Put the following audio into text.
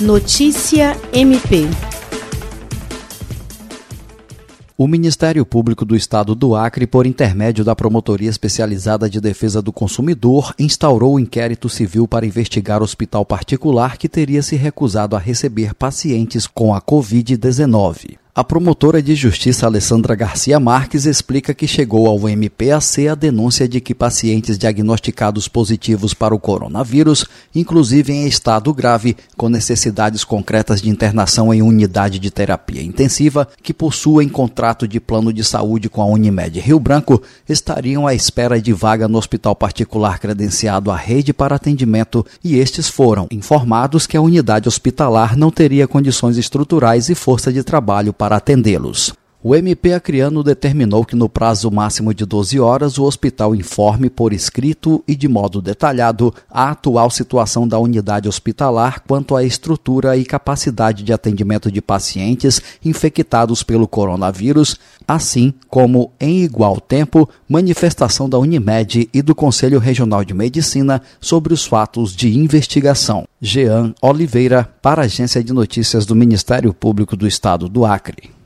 Notícia MP. O Ministério Público do Estado do Acre, por intermédio da Promotoria Especializada de Defesa do Consumidor, instaurou o inquérito civil para investigar hospital particular que teria se recusado a receber pacientes com a Covid-19. A promotora de justiça Alessandra Garcia Marques explica que chegou ao MPAC a denúncia de que pacientes diagnosticados positivos para o coronavírus, inclusive em estado grave, com necessidades concretas de internação em unidade de terapia intensiva, que possuem contrato de plano de saúde com a Unimed Rio Branco, estariam à espera de vaga no hospital particular credenciado à rede para atendimento e estes foram informados que a unidade hospitalar não teria condições estruturais e força de trabalho para para atendê-los. O MP Acreano determinou que, no prazo máximo de 12 horas, o hospital informe por escrito e de modo detalhado a atual situação da unidade hospitalar quanto à estrutura e capacidade de atendimento de pacientes infectados pelo coronavírus, assim como, em igual tempo, manifestação da Unimed e do Conselho Regional de Medicina sobre os fatos de investigação. Jean Oliveira, para a Agência de Notícias do Ministério Público do Estado do Acre.